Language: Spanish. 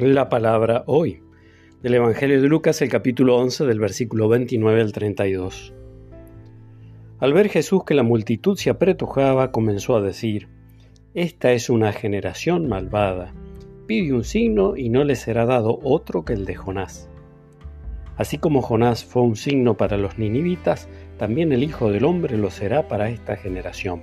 La palabra hoy, del Evangelio de Lucas, el capítulo 11, del versículo 29 al 32. Al ver Jesús que la multitud se apretujaba, comenzó a decir, Esta es una generación malvada, pide un signo y no le será dado otro que el de Jonás. Así como Jonás fue un signo para los ninivitas, también el Hijo del Hombre lo será para esta generación.